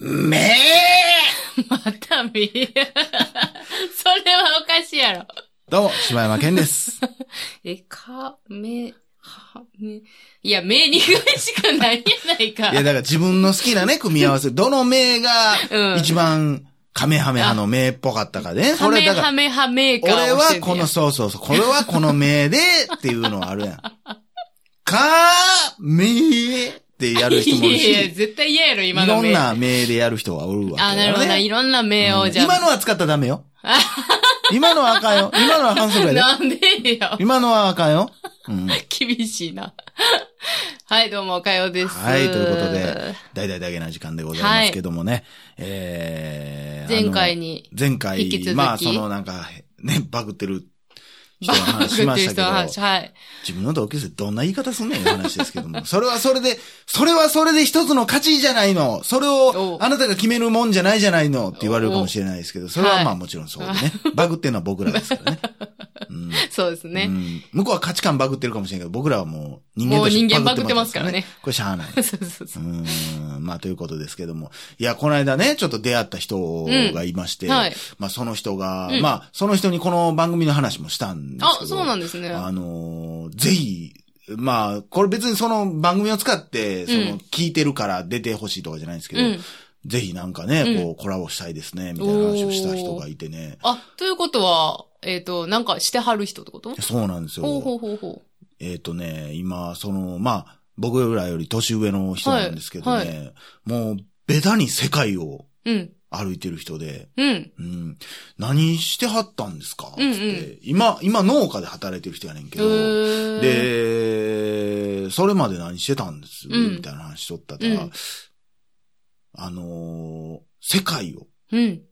めまた見え。それはおかしいやろ。どうも、柴山健です。え、か、め、は、め。いや、目にぐらいしかないやないか。いや、だから自分の好きなね、組み合わせ、どの名がうん一番カメハメハの名っぽかったかね。ハメだからハメハメーカー俺をしてんねやはこの、そうそうそう、これはこの名でっていうのはあるやん。かめってやる人もいるいやいや、し、絶対嫌やろ、い今の名。ろんな名でやる人はおるわけあ、なるほどな。いろんな名を、じゃあ。今のは使ったらダメよ。今のはあかんよ。今のは反則やで。なんでよ。今のはあかんよ。うん。厳しいな。はい、どうも、おかよです。はい、ということで、大々だけな時間でございますけどもね。えー、前回に、前回、まあ、そのなんか、ね、バグってる人バの話グってましたけど、人の話、はい。自分の同級生どんな言い方すんねんいう話ですけども、それはそれで、それはそれで一つの価値じゃないの。それをおあなたが決めるもんじゃないじゃないのって言われるかもしれないですけど、それはまあはいもちろんそうでね。バグってるのは僕らですからね。うんそうですね。うん向こうは価値観バグってるかもしれないけど、僕らはもう人間もう人間バグってますからね。これしゃあない。そうそうそうう。ーん、まあということですけども。いや、この間ね、ちょっと出会った人がいまして、うんはいまあその人が、うんまあその人にこの番組の話もしたんですあけ、ど。そうなんですね。あのーぜひ、まあ、これ別にその番組を使って、その、うん聞いてるから出てほしいとかじゃないんですけど、うん。ぜひなんかね、うんこう、コラボしたいですね、みたいな話をした人がいてね。あ、ということは、えっ、と、なんかしてはる人ってこと？そうなんですよ。ほうほうほうほえっ、とね、今、その、まあ、僕らより年上の人なんですけどね、はい。もう、ベタに世界を。歩いてる人で、うん。うん、何してはったんですか？つって、うん。うん今、今農家で働いてる人やねんけへど、ー、で、それまで何してたんです、うん。みたいな話しとったら、うん。あのー世界をうん。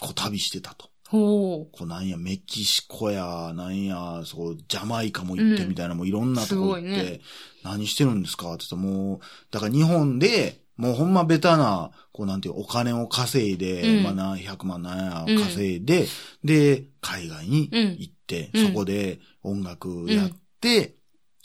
こう旅してたと。ほこうなんや、メキシコや、なんや、そう、ジャマイカも行ってみたいな、もういろんなとこ行って、ね。何してるんですかって言ったらもう、だから日本で、もうほんまベタな、こうなんていう、お金を稼いで、うん。まあ何百万なんや稼いで、で、海外に行って、うん。そこで音楽やって、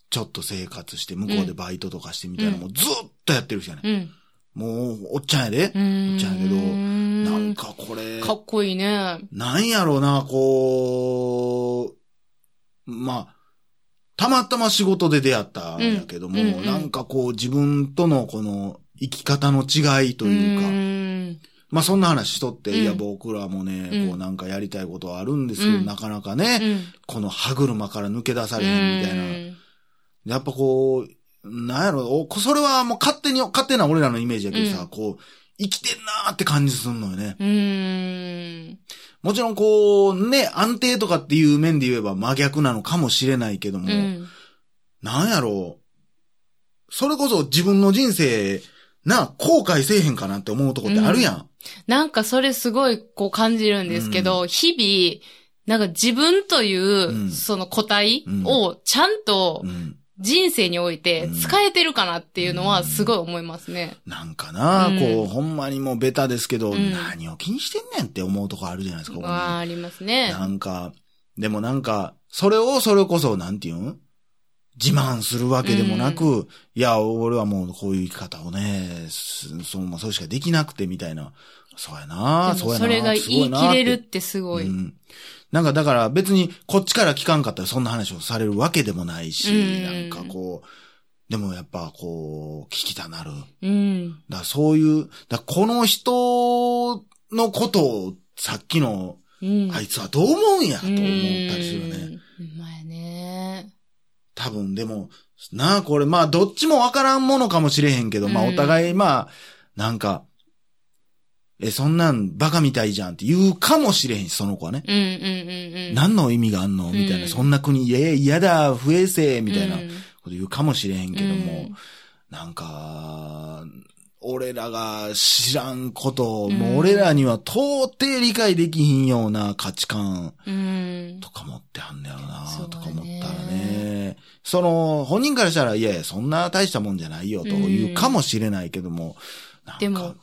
ちょっと生活して、向こうでバイトとかしてみたいな、うんもうずっとやってる人やね、う。うん。もう、おっちゃんやで。うん。ちゃうけどななんかこれ、かっこいいね。なんやろうな、こう、まあ、たまたま仕事で出会ったんやけども、うんうんうんなんかこう自分とのこの生き方の違いというか、んまあそんな話しとって、うんいや僕らもね、うんこうなんかやりたいことはあるんですけど、うんなかなかね、うん。この歯車から抜け出されへんみたいな。やっぱこう、なんやろ、おそれはもう勝手に、勝手な俺らのイメージやけどさ、うんこう、生きてんなーって感じすんのよね。うん。うん。もちろんこう、ね、安定とかっていう面で言えば真逆なのかもしれないけども、うん。なんやろう。それこそ自分の人生、な、後悔せえへんかなって思うとこってあるやん。なんかそれすごいこう感じるんですけど、日々、なんか自分という、うんその個体をちゃんとうん。人生においてうん使えてるかなっていうのはすごい思いますね。なんかな、うんこう、ほんまにもうベタですけど、うん何を気にしてんねんって思うとこあるじゃないですか、ここにああ、ありますね。なんか、でもなんか、それをそれこそ、なんていうん？自慢するわけでもなく、いや、俺はもうこういう生き方をね、すその、それしかできなくてみたいな。そうやな、そうやな。それが言い切れるってすごい。うん。なんかだから別にこっちから聞かんかったらそんな話をされるわけでもないし、うんなんかこう、でもやっぱこう、聞きたなる。うん。だからそういう、だからこの人のことをさっきの、うん。あいつはどう思うんやと思ったりするね。うん。うまいね。多分でも、なあ、これまあどっちもわからんものかもしれへんけど、まあうんお互いまあ、なんか、え、そんなんバカみたいじゃんって言うかもしれへんし、その子はね。うんうんうんうん。何の意味があんの？みたいな、うんそんな国、いや、嫌だ、不衛生、みたいなうんこと言うかもしれへんけども、うんなんか、俺らが知らんことを、うんもう俺らには到底理解できひんような価値観うん。とか持ってはんねやろな、そうだねとか思ったらね。その、本人からしたら、いやいや、そんな大したもんじゃないよ、というかもしれないけども、なんかでも、普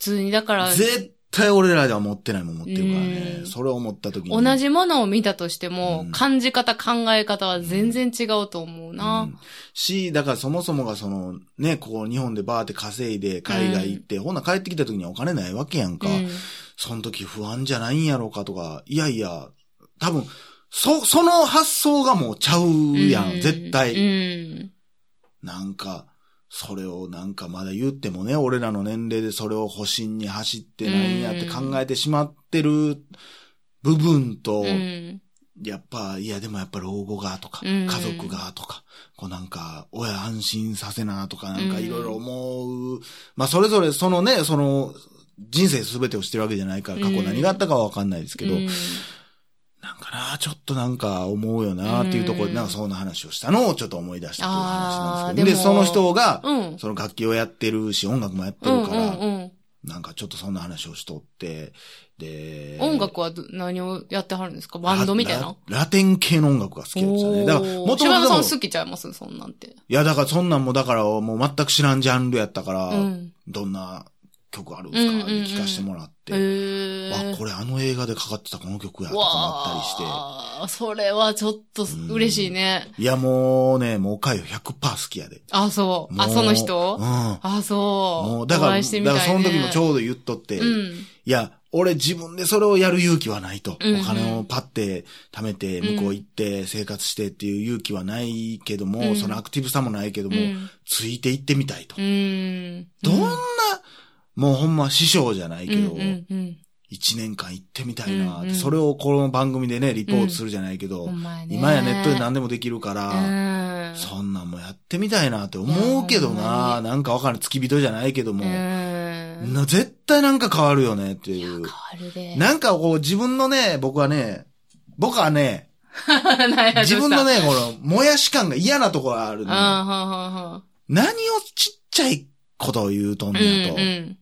通に、だから、絶対俺らでは持ってないもん持ってるからねう。んそれを思った時に。同じものを見たとしても、うん感じ方、考え方は全然違うと思うな。うんし、だからそもそもがその、ね、ここ日本でバーって稼いで海外行って、ほんなら帰ってきた時にはお金ないわけやんか。うんその時不安じゃないんやろうかとか、いやいや、多分、そ、その発想がもうちゃうやん、絶対。うん。なんか、それをなんかまだ言ってもね、俺らの年齢でそれを保身に走ってなんやって考えてしまってる部分と、うん。やっぱ、いやでもやっぱ老後がとか、うん家族がとか、こうなんか、親安心させなとか、なんかいろいろ思う。まあそれぞれそのね、その、人生すべてをしてるわけじゃないから、過去何があったかはわかんないですけど、ちょっとなんか思うよなっていうところで、うんなんかそんな話をしたのをちょっと思い出したという話なんですけど。で、その人が、うん。その楽器をやってるし、音楽もやってうんるから。なんかちょっとそんな話をしとって、で、音楽はど何をやってはるんですか？バンドみたいな？ララテン系の音楽が好きなんですよね。だから、もともとさん好きちゃいます？そんなんて。いや、だからそんなんも、だからもう全く知らんジャンルやったから、うん。どんな曲あるんですか、うんうんうん聞かせてもらって、へーあ、これあの映画でかかってたこの曲やとか思ったりして。それはちょっと嬉しいね。いや、もうね、もうかよ100%好きやで。あ、そう。あ、その人？うん。あ、そう。もう、だから、お会いしてみたい、だからね。その時もちょうど言っとって、うん。いや、俺自分でそれをやる勇気はないと。うんうんお金をパッて貯めて、向こう行って生活してっていう勇気はないけども、うんそのアクティブさもないけども、うん。ついて行ってみたいと。うん。どんな、もうほんま師匠じゃないけど、うんうんうん。一年間行ってみたいなうんうんそれをこの番組でね、リポートするじゃないけど、ほん今やネットで何でもできるから、うん。そんなんもやってみたいなって思うけどな、まなんかわかる付き人じゃないけども、うん。な絶対なんか変わるよねっていう。変わるで。なんかこう自分のね、僕はね、僕はね、自分の。ね、この、もやし感が嫌なところがあるの。何をちっちゃいことを言うとんうんねやと。うん。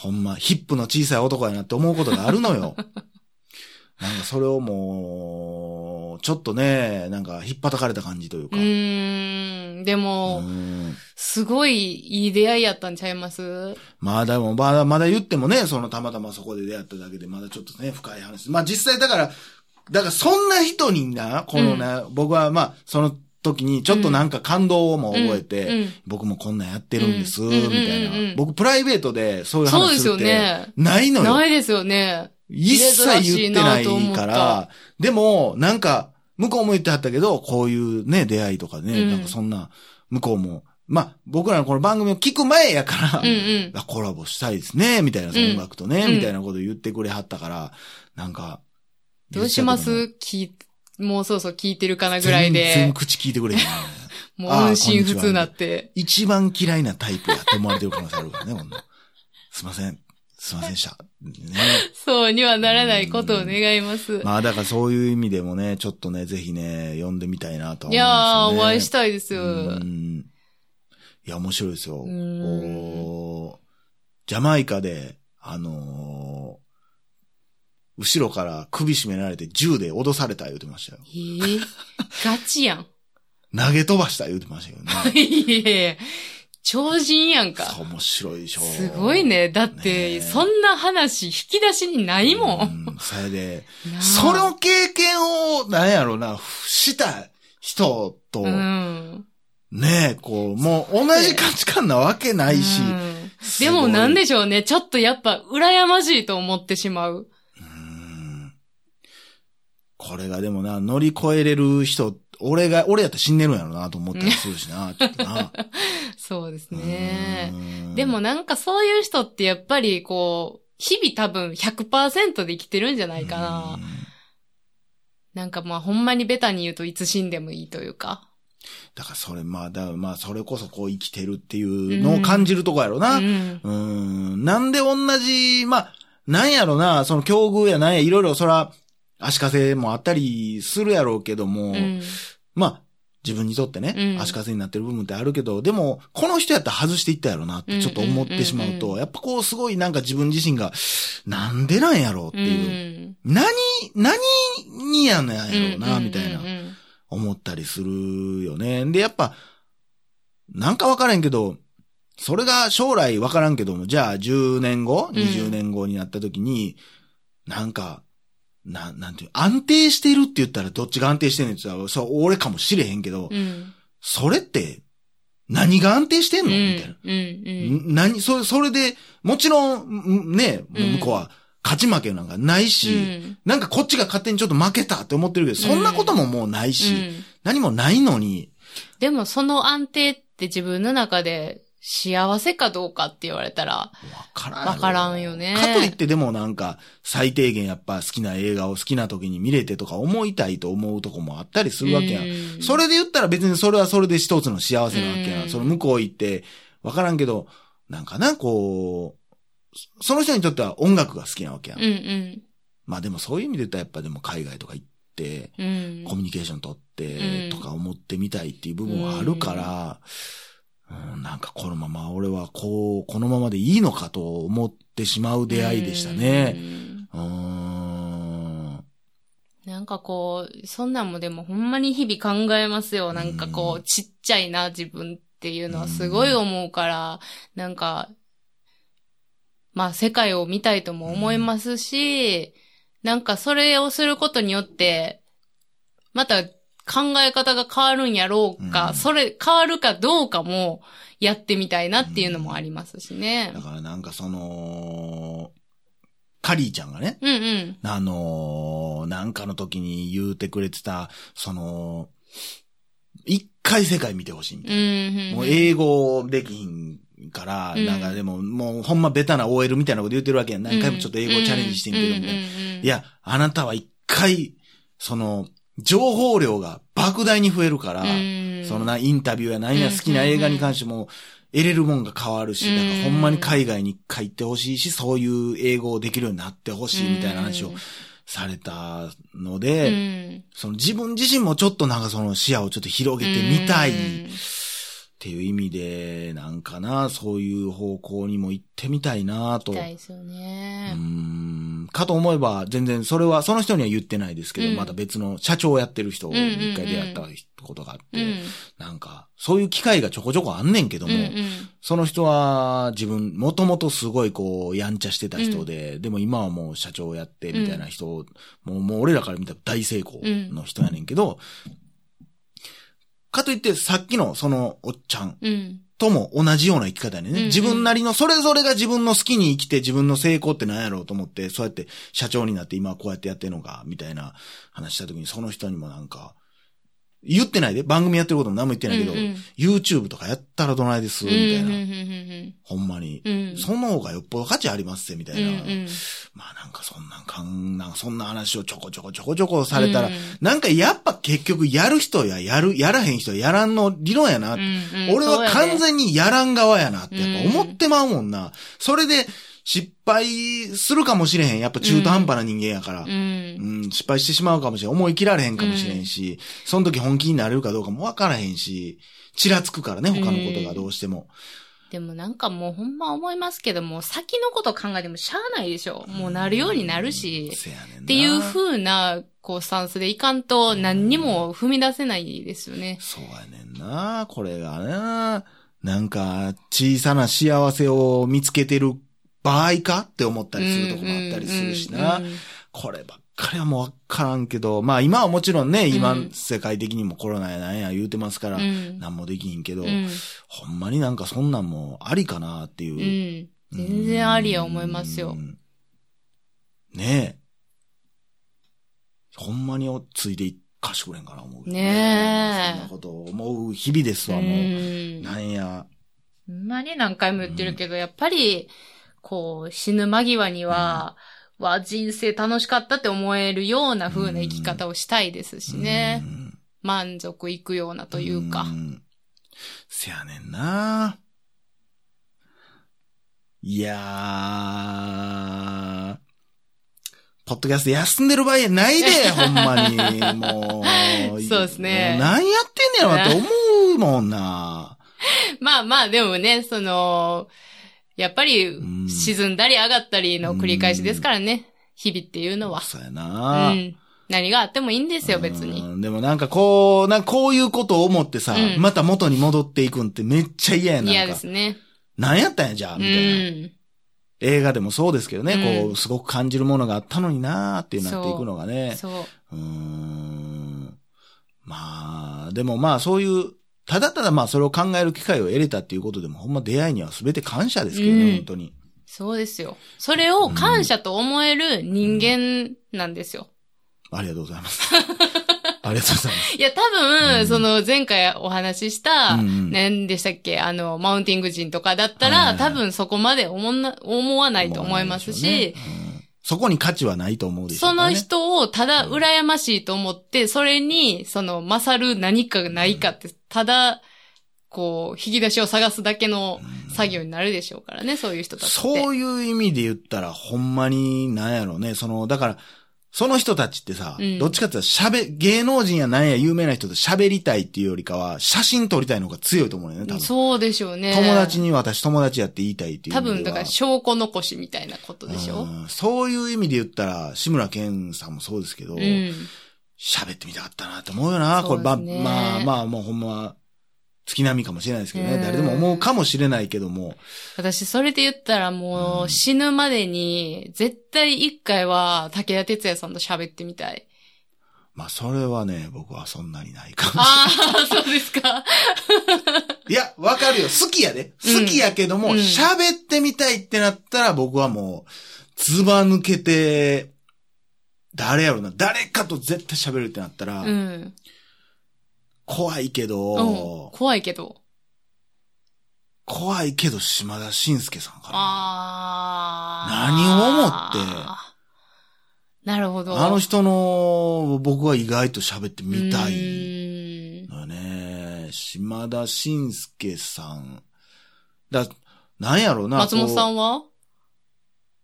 ほんま、ヒップの小さい男やなって思うことがあるのよ。なんかそれをもう、ちょっとね、なんか引っ叩かれた感じというか。うーん。でうも、んすごいいい出会いやったんちゃいます？まあでも、まだ、まだ言ってもね、そのたまたまそこで出会っただけで、まだちょっとね、深い話。まあ実際だから、だからそんな人にな、このね、僕はまあ、その時にちょっとなんか感動も覚えて、うんうん僕もこんなんやってるんです、うんみたいな。僕プライベートでそういうそうですよ話するって、ね。ないのよ。ないですよね。一切言ってないから、でも、なんか、向こうも言ってはったけど、こういうね、出会いとかね、うんなんかそんな、向こうも、まあ、僕らのこの番組を聞く前やから、うんうん。あコラボしたいですね、みたいな、音楽とね、うんみたいなこと言ってくれはったから、なんか、どうします？聞い、もうそうそう聞いてるかなぐらい全然で、口聞いてくれへんね。もう音信不通なって。一番嫌いなタイプやと思われてる可能性あるからね、ほんのすいません。すいませんでした。ね。そうにはならないことを願います。まあだからそういう意味でもね、ちょっとね、ぜひね、読んでみたいなとは思うんですよ、ね。いやー、お会いしたいですよ。うんいや、面白いですよ。ジャマイカで、あのー後ろから首絞められて銃で脅された言うてましたよ。えー、ガチやん。投げ飛ばした言うてましたけどね。いやいや超人やんか。面白いでしょ。すごいね。だっねて、えそんな話引き出しにないもん。うん。それで、その経験を、なんやろな、した人と、うん。ねえ、こう、もう同じ価値観なわけないし、うんでもなんでしょうね。ちょっとやっぱ羨ましいと思ってしまう。うんこれがでもな、乗り越えれる人、俺が、俺やったら死んでるんやろなと思ったりするしな、ちょっとな。そうですね。うんでも、なんかそういう人ってやっぱりこう、日々多分100%で生きてるんじゃないかな。うんなんかまあほんまにベタに言うといつ死んでもいいというか。だからそれ、まあ、だまあ、それこそこう生きてるっていうのを感じるとこやろな。ううん。ん。なんで同じ、まあ、なんやろな、その境遇やなんや、いろいろそら、足かせもあったりするやろうけども、うん。まあ、自分にとってね、うん足かせになってる部分ってあるけど、でも、この人やったら外していったやろなってちょっと思ってしまうと、やっぱこうすごいなんか自分自身が、なんでなんやろうってういう、ん。何、何にやねんやろうな、うんみたいな思ったりするよね。で、やっぱ、なんかわからんけど、それが将来わからんけども、じゃあ10年後、ん ?20 年後になった時に、なんか、な、なんていう、安定してるって言ったらどっちが安定してんねんって言ったら、そう、俺かもしれへんけど、うん。それって、何が安定してんの？うん。みたいな。うん。ん何、それ、それで、もちろん、んね、うん向こうは勝ち負けなんかないし、うんなんかこっちが勝手にちょっと負けたって思ってるけど、そんなことももうないし、うん何もないのに、でもその安定って自分の中で幸せかどうかって言われたら、わからん。わからんよねかといってでもなんか、最低限やっぱ好きな映画を好きな時に見れてとか思いたいと思うとこもあったりするわけやん。うんそれで言ったら別にそれはそれで一つの幸せなわけやん。うんその向こう行って、わからんけど、なんかな、こう、その人にとっては音楽が好きなわけやん。うんうん。まあでもそういう意味で言ったらやっぱでも海外とか行って、うん。コミュニケーション取ってうんとか思ってみたいっていう部分はあるから、うん、なんかこのまま俺はこう、このままでいいのかと思ってしまう出会いでしたね。うん。なんかこう、そんなんもでもほんまに日々考えますよ。なんかこうう、ちっちゃいな、自分っていうのはすごい思うから、なんか、まあ世界を見たいとも思いますし、なんかそれをすることによって、また考え方が変わるんやろうか、うんそれ変わるかどうかもやってみたいなっていうのもありますしねだ。からなんかその、カリーちゃんがね、うんうん。あのーなんかの時に言うてくれてた、その、一回世界見てほしいみたういんな。もう英語できひんから、うんなんかでも、もうほんまベタな OL みたいなこと言ってるわけやん。何回もちょっと英語チャレンジしてみてるみたいな。いい、や、あなたは一回、その、情報量が莫大に増えるから、そのな、インタビューや何やうん好きな映画に関しても、得れるもんが変わるし、うん。だからほんまに海外に帰ってほしいし、そういう英語をできるようになってほしいみたいな話をされたのうで、ん。その自分自身もちょっとなんかその視野をちょっと広げてみたいっうんていう意味で、なんかな、そういう方向にも行ってみたいなと。みたいですようね。んかと思えば、全然、それは、その人には言ってないですけど、うんまた別の社長をやってる人に一回出会ったことがあって、うん。なんか、そういう機会がちょこちょこあんねんけども、うんうんその人は自分、もともとすごいこう、やんちゃしてた人で、でも今はもう社長をやってみたいな人、もう、もう俺らから見たら大成功の人やねんけど、かといってさっきのそのおっちゃんうん。とも同じような生き方やね。うんうん自分なりの、それぞれが自分の好きに生きて自分の成功って何やろうと思って、そうやって社長になって今はこうやってやってるのか、みたいな話した時にその人にもなんか、言ってないで、番組やってることも何も言ってないけど、うんうん YouTube とかやったらどないです、みたいな。うんうんほんまに。うんうん。その方がよっぽど価値ありますぜ、みたいな。うんうんまあなんかそんなんかん、なんかそんな話をちょこちょこちょこちょこされたら、うんなんかやっぱ結局やる人ややる、やらへん人ややらんの理論やな。うんうん俺は完全にやらん側やなってやっぱ思うんってまうもんな。それで失敗するかもしれへん。やっぱ中途半端な人間やから。ううん、ん。失敗してしまうかもしれん。思い切られへんかもしれんし、その時本気になれるかどうかもわからへんし、ちらつくからね、他のことがどうしても。でもなんかもうほんま思いますけども、先のこと考えてもしゃあないでしょ。もうなるようになるし。せやねんな。っていう風な、こう、スタンスでいかんと何にも踏み出せないですよね。そうやねんな。これがな。なんか、小さな幸せを見つけてる場合かって思ったりするとこもあったりするしなこればっかりはもうわからんけど、まあ今はもちろんね、今うん世界的にもコロナやなんや言うてますから、うんなんもできひんけど、うんほんまになんかそんなんもありかなっていうう。ん。全然ありや思いますよう。ん。ねえ。ほんまについていかしてくれんかな思う。ねえそんなことを思う日々ですわ、もう。うんなんや。ほんまに何回も言ってるけど、やっぱり、こう、死ぬ間際には、わ、人生楽しかったって思えるような風な生き方をしたいですしね。うん満足いくようなというか。んせやねんな。いやー、ポッドキャスト休んでる場合やないで、ほんまに。もう。そうですね何やってんねやろって思うもんな。まあまあ、でもね、その、やっぱりん沈んだり上がったりの繰り返しですからね。日々っていうのは。そうやうな。ん。何があってもいいんですよ、別に。うんでもなんかこう、なこういうことを思ってさ、うんまた元に戻っていくんってめっちゃ嫌やな。嫌ですね。何やったんや、じゃあ、うみたいな。ん。映画でもそうですけどね、うんこう、すごく感じるものがあったのになーってなっていくのがね。そう。うーん。まあ、でもまあそういう、ただただまあそれを考える機会を得れたっていうことでも、ほんま出会いには全て感謝ですけどね、うん本当に。そうですよ。それを感謝と思える人間なんですよ。ありがとうございます。ありがとうございます。いや、多分、うんその前回お話しした、うんうん何でしたっけ、あの、マウンティング人とかだったら、多分そこまで思んな思わないと思いますし、そこに価値はないと思うでしょそうね。の人をただ羨ましいと思って、それに、その、勝る何かがないかって、ただ、こう、引き出しを探すだけの作業になるでしょうからね、そういう人たちって。そういう意味で言ったら、ほんまに、なんやろうね。その、だから、その人たちってさ、うんどっちかって言ったら喋、芸能人やなんや有名な人と喋りたいっていうよりかは、写真撮りたいの方が強いと思うよね、多分。そうでしょうね。友達に私友達やって言いたいっていう意多。分、だから証拠残しみたいなことでしょ？うんそういう意味で言ったら、志村けんさんもそうですけど、うん。喋ってみたかったなって思うよな。これ、まあ、そうですねまあ、まあ、もうほんま、月並みかもしれないですけどね。うん誰でも思うかもしれないけども、私、それで言ったらもう死ぬまでに、絶対一回は武田鉄矢さんと喋ってみたい。まあ、それはね、僕はそんなにないかも。ああ、そうですか。いや、わかるよ。好きやで。うん好きやけども、うん喋、ってみたいってなったら、僕はもう、ズバ抜けて、誰やろな。誰かと絶対喋るってなったら、うん。怖いけど、うん。怖いけど。怖いけど島田紳介さんかな。ああ。何を思ってなるほど。あの人の、僕は意外と喋ってみたういーんのよね。島田紳介さん。だ、なんやろうな。松本さこんは？う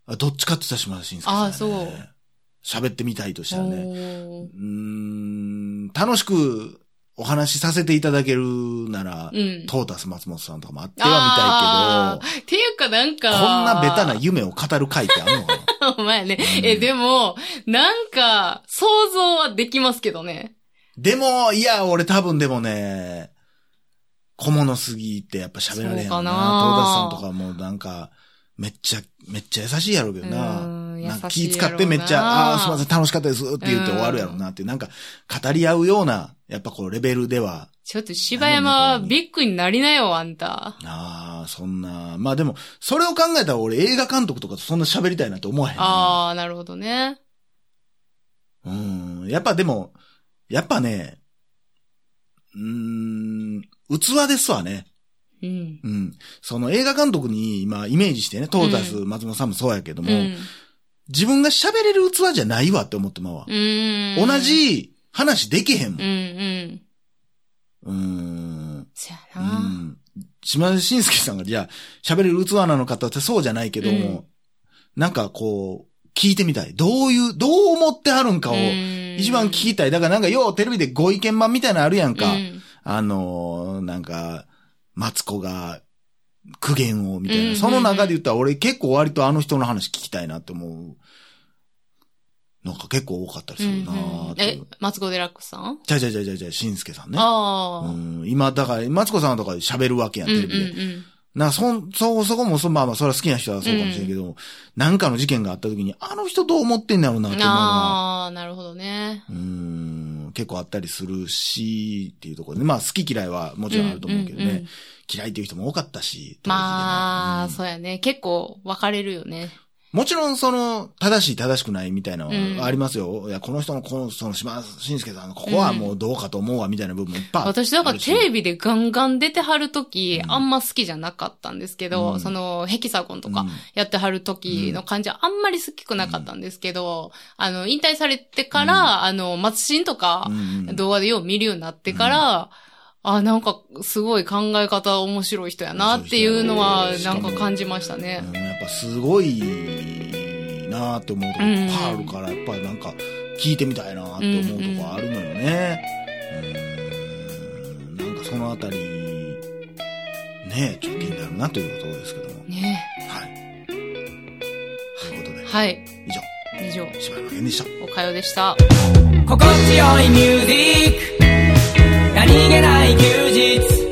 あどっちかって言ったら島田紳介さん、ね。あそう。喋ってみたいとしたらね。うーん、楽しくお話しさせていただけるなら、うん。トータス松本さんとかもあってはあーっていうかなんか。こんなベタな夢を語る回ってあるのかな？お前ね。うんえ、でも、なんか、想像はできますけどね。でも、いや、俺多分でもね、小物すぎてやっぱ喋られへんなな。トータスさんとかもなんか、めっちゃ、めっちゃ優しいやろうけどうな。気使ってめっちゃ、ああー、すいません、楽しかったですって言って終わるやろうなっていう、なんか、語り合うような、やっぱこう、レベルでは、ちょっと柴山はビッグになりなよ、あんた。ああ、そんな、まあでも、それを考えたら俺映画監督とかとそんな喋りたいなって思わへんな。ああ、なるほどね。うん。やっぱでも、やっぱね、うーん、器ですわね。うん。うん。その映画監督に今イメージしてね、トータス、松本さんもそうやけども、うん。自分が喋れる器じゃないわって思ってまうわ。うん。同。じ話できへんもうん、うん。ん。うーん。やな。ん。島田紳介さんがじゃあ喋れる器なのかってそうじゃないけども、うんなんかこう、聞いてみたい。どういう、どう思ってはるんかを一番聞きたい。だからなんかようテレビでご意見版みたいなのあるやんか。うんあのー、なんか、マツコが苦言をみたいな。その中で言ったら俺結構割とあの人の話聞きたいなって思う。なんか結構多かったりするなうんうんえマツコデラックスさん？じゃじゃじゃじゃじゃ、しんすけさんね。ああ。うん、今、だから、マツコさんとか喋るわけやん、うんテレビで。うんうんなそん、そ、そこも、そ、まあまあ、それは好きな人はそうかもしれんけど、なんかの事件があった時に、あの人どう思ってんだろうなって思うああ、なるほどね。うーん、結構あったりするし、っていうところで、まあ、好き嫌いはもちろんあると思うけどね、んんん嫌いっていう人も多かったし、まあ、当時でねそうやね。結構分かれるよね。もちろん、その、正しい正しくないみたいなのうんはありますよ。いや、この人の、この、その、島慎介さんの、ここはもうどうかと思うわ、みたいな部分もいっぱいあるし。私、だからテレビでガンガン出てはるとき、うん。あんま好きじゃなかったんですけど、うん。その、ヘキサゴンとかうん。やってはるときの感じはあんまり好きくなかったんですけど、あの、引退されてから、あの、松新とかうんうん。動画でよう見るようになってから、あ、なんか、すごい考え方面白い人やなっていうのは、なんか感じましたね。うんやっぱすごいなーって思うとこいっぱいあるから、やっぱりなんか聞いてみたいなーって思うとこあるのよね。うんなんかそのあたり、ねちょっと気になるなというところですけども。ねはい。ということで、はい。以上、以上、柴山健でした。おかよでした。心地よいミュージックない休日